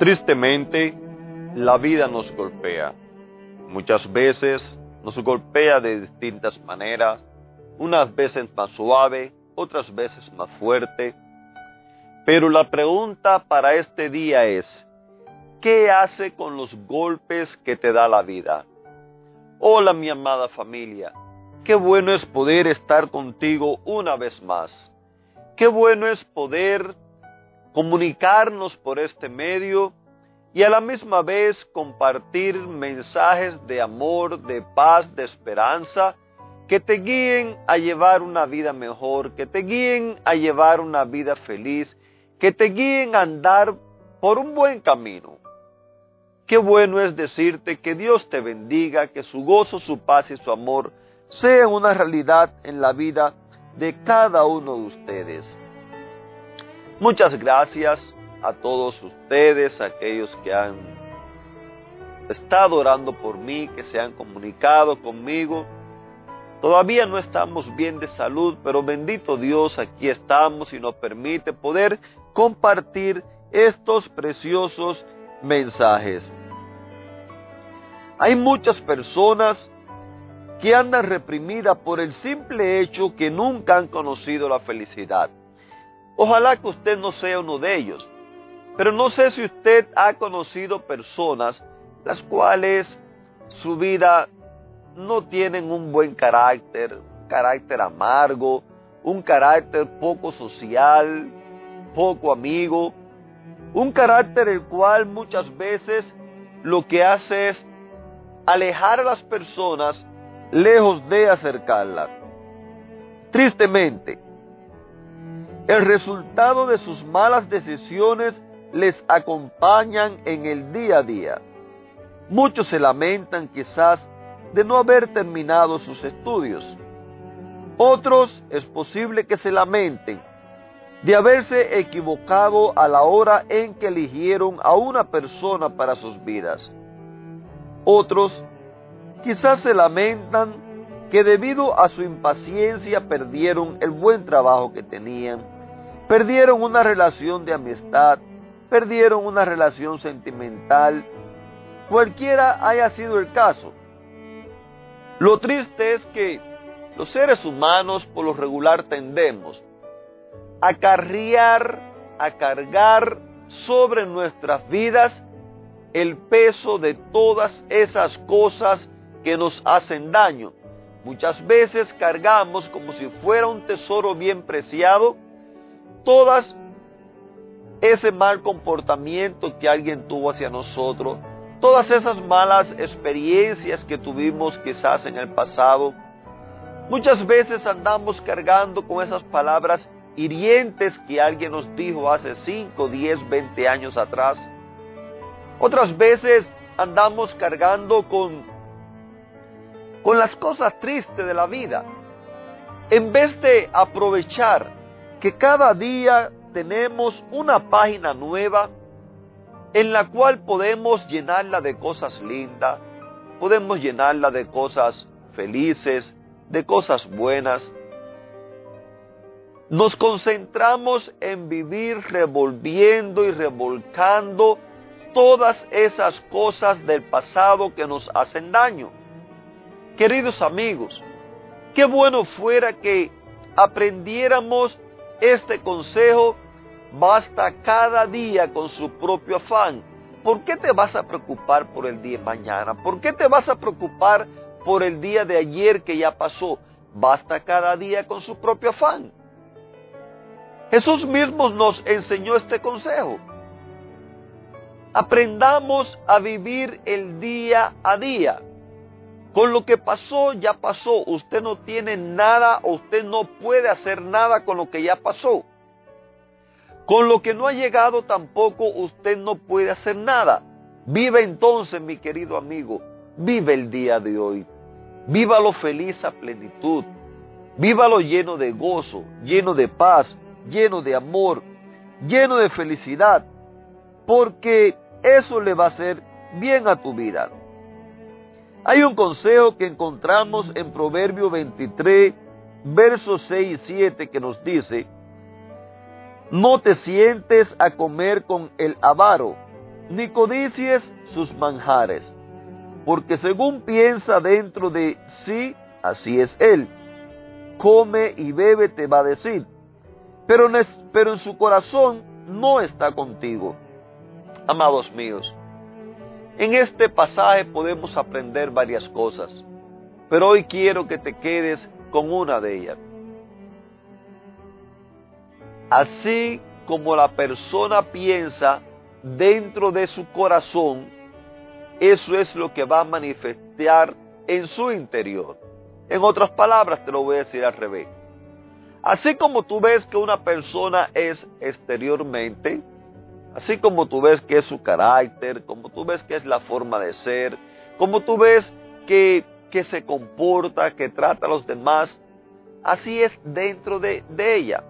Tristemente, la vida nos golpea. Muchas veces nos golpea de distintas maneras, unas veces más suave, otras veces más fuerte. Pero la pregunta para este día es, ¿qué hace con los golpes que te da la vida? Hola mi amada familia, qué bueno es poder estar contigo una vez más. Qué bueno es poder comunicarnos por este medio y a la misma vez compartir mensajes de amor, de paz, de esperanza, que te guíen a llevar una vida mejor, que te guíen a llevar una vida feliz, que te guíen a andar por un buen camino. Qué bueno es decirte que Dios te bendiga, que su gozo, su paz y su amor sean una realidad en la vida de cada uno de ustedes. Muchas gracias a todos ustedes, aquellos que han estado orando por mí, que se han comunicado conmigo. Todavía no estamos bien de salud, pero bendito Dios, aquí estamos y nos permite poder compartir estos preciosos mensajes. Hay muchas personas que andan reprimidas por el simple hecho que nunca han conocido la felicidad. Ojalá que usted no sea uno de ellos. Pero no sé si usted ha conocido personas las cuales su vida no tienen un buen carácter, carácter amargo, un carácter poco social, poco amigo, un carácter el cual muchas veces lo que hace es alejar a las personas lejos de acercarlas. Tristemente, el resultado de sus malas decisiones les acompañan en el día a día. Muchos se lamentan quizás de no haber terminado sus estudios. Otros es posible que se lamenten de haberse equivocado a la hora en que eligieron a una persona para sus vidas. Otros quizás se lamentan que debido a su impaciencia perdieron el buen trabajo que tenían Perdieron una relación de amistad, perdieron una relación sentimental, cualquiera haya sido el caso. Lo triste es que los seres humanos por lo regular tendemos a carriar, a cargar sobre nuestras vidas el peso de todas esas cosas que nos hacen daño. Muchas veces cargamos como si fuera un tesoro bien preciado todas ese mal comportamiento que alguien tuvo hacia nosotros, todas esas malas experiencias que tuvimos quizás en el pasado, muchas veces andamos cargando con esas palabras hirientes que alguien nos dijo hace 5, 10, 20 años atrás. Otras veces andamos cargando con, con las cosas tristes de la vida. En vez de aprovechar que cada día tenemos una página nueva en la cual podemos llenarla de cosas lindas, podemos llenarla de cosas felices, de cosas buenas. Nos concentramos en vivir revolviendo y revolcando todas esas cosas del pasado que nos hacen daño. Queridos amigos, qué bueno fuera que aprendiéramos este consejo basta cada día con su propio afán. ¿Por qué te vas a preocupar por el día de mañana? ¿Por qué te vas a preocupar por el día de ayer que ya pasó? Basta cada día con su propio afán. Jesús mismo nos enseñó este consejo. Aprendamos a vivir el día a día. Con lo que pasó, ya pasó. Usted no tiene nada usted no puede hacer nada con lo que ya pasó. Con lo que no ha llegado tampoco usted no puede hacer nada. Vive entonces, mi querido amigo, vive el día de hoy. Vívalo feliz a plenitud. Vívalo lleno de gozo, lleno de paz, lleno de amor, lleno de felicidad, porque eso le va a hacer bien a tu vida. Hay un consejo que encontramos en Proverbio 23, versos 6 y 7 que nos dice, no te sientes a comer con el avaro, ni codicies sus manjares, porque según piensa dentro de sí, así es él. Come y bebe te va a decir, pero, pero en su corazón no está contigo. Amados míos, en este pasaje podemos aprender varias cosas, pero hoy quiero que te quedes con una de ellas. Así como la persona piensa dentro de su corazón, eso es lo que va a manifestar en su interior. En otras palabras, te lo voy a decir al revés. Así como tú ves que una persona es exteriormente, Así como tú ves que es su carácter, como tú ves que es la forma de ser, como tú ves que, que se comporta, que trata a los demás, así es dentro de, de ella.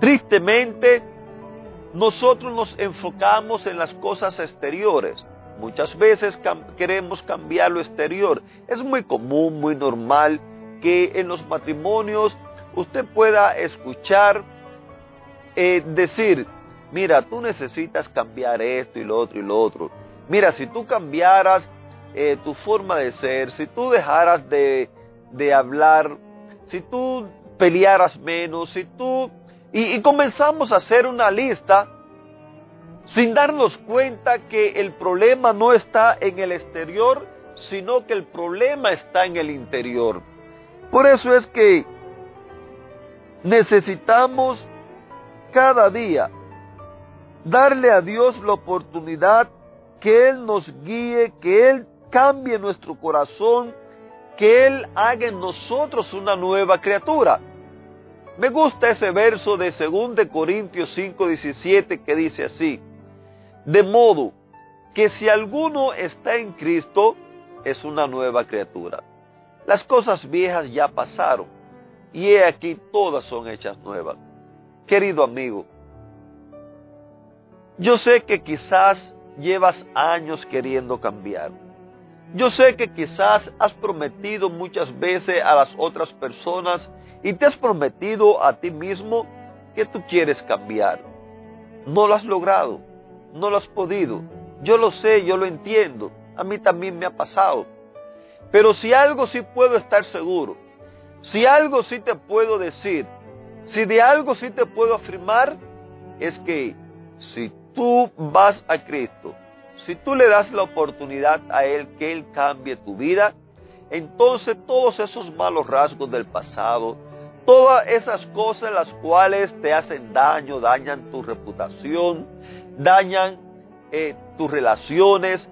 Tristemente, nosotros nos enfocamos en las cosas exteriores. Muchas veces queremos cambiar lo exterior. Es muy común, muy normal que en los matrimonios usted pueda escuchar eh, decir, mira, tú necesitas cambiar esto y lo otro y lo otro. Mira, si tú cambiaras eh, tu forma de ser, si tú dejaras de, hablar, si tú pelearas menos, si tú... Y comenzamos a hacer una lista sin darnos cuenta que el problema no está en el exterior, sino que el problema está en el interior. Por eso es que necesitamos cada día darle a Dios la oportunidad que Él nos guíe, que Él cambie nuestro corazón, que Él haga en nosotros una nueva criatura. Me gusta ese verso de 2 Corintios 5, 17 que dice así, de modo que si alguno está en Cristo, es una nueva criatura. Las cosas viejas ya pasaron y he aquí todas son hechas nuevas. Querido amigo, yo sé que quizás llevas años queriendo cambiar. Yo sé que quizás has prometido muchas veces a las otras personas y te has prometido a ti mismo que tú quieres cambiar. No lo has logrado, no lo has podido. Yo lo sé, yo lo entiendo. A mí también me ha pasado. Pero si algo sí puedo estar seguro, si algo sí te puedo decir, si de algo sí te puedo afirmar, es que si tú vas a Cristo, si tú le das la oportunidad a Él que Él cambie tu vida, entonces todos esos malos rasgos del pasado, todas esas cosas las cuales te hacen daño, dañan tu reputación, dañan eh, tus relaciones,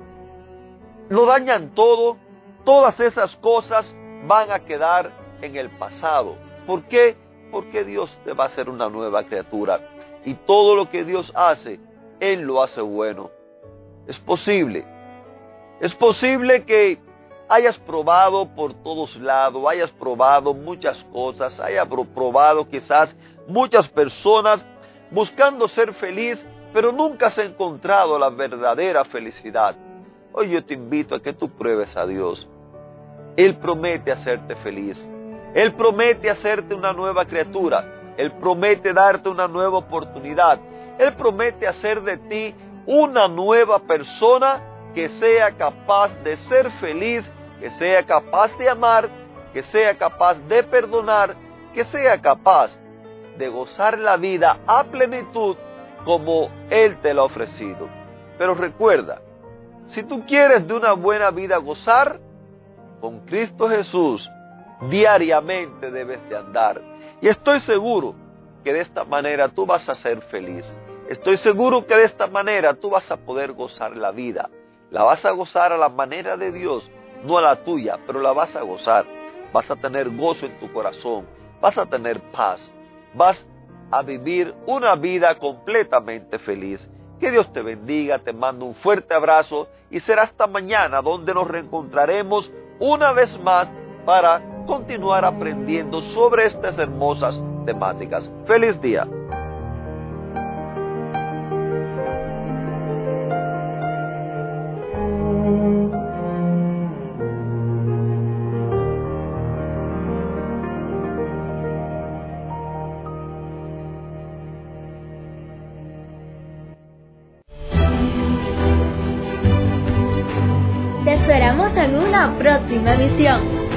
lo dañan todo, todas esas cosas van a quedar en el pasado. ¿Por qué? Porque Dios te va a hacer una nueva criatura. Y todo lo que Dios hace él lo hace bueno. Es posible. Es posible que hayas probado por todos lados, hayas probado muchas cosas, hayas probado quizás muchas personas buscando ser feliz, pero nunca has encontrado la verdadera felicidad. Hoy yo te invito a que tú pruebes a Dios. Él promete hacerte feliz. Él promete hacerte una nueva criatura. Él promete darte una nueva oportunidad. Él promete hacer de ti una nueva persona que sea capaz de ser feliz, que sea capaz de amar, que sea capaz de perdonar, que sea capaz de gozar la vida a plenitud como Él te lo ha ofrecido. Pero recuerda, si tú quieres de una buena vida gozar, con Cristo Jesús diariamente debes de andar. Y estoy seguro que de esta manera tú vas a ser feliz. Estoy seguro que de esta manera tú vas a poder gozar la vida. La vas a gozar a la manera de Dios, no a la tuya, pero la vas a gozar. Vas a tener gozo en tu corazón, vas a tener paz, vas a vivir una vida completamente feliz. Que Dios te bendiga, te mando un fuerte abrazo y será hasta mañana donde nos reencontraremos una vez más para continuar aprendiendo sobre estas hermosas temáticas. Feliz día. Te esperamos en una próxima emisión.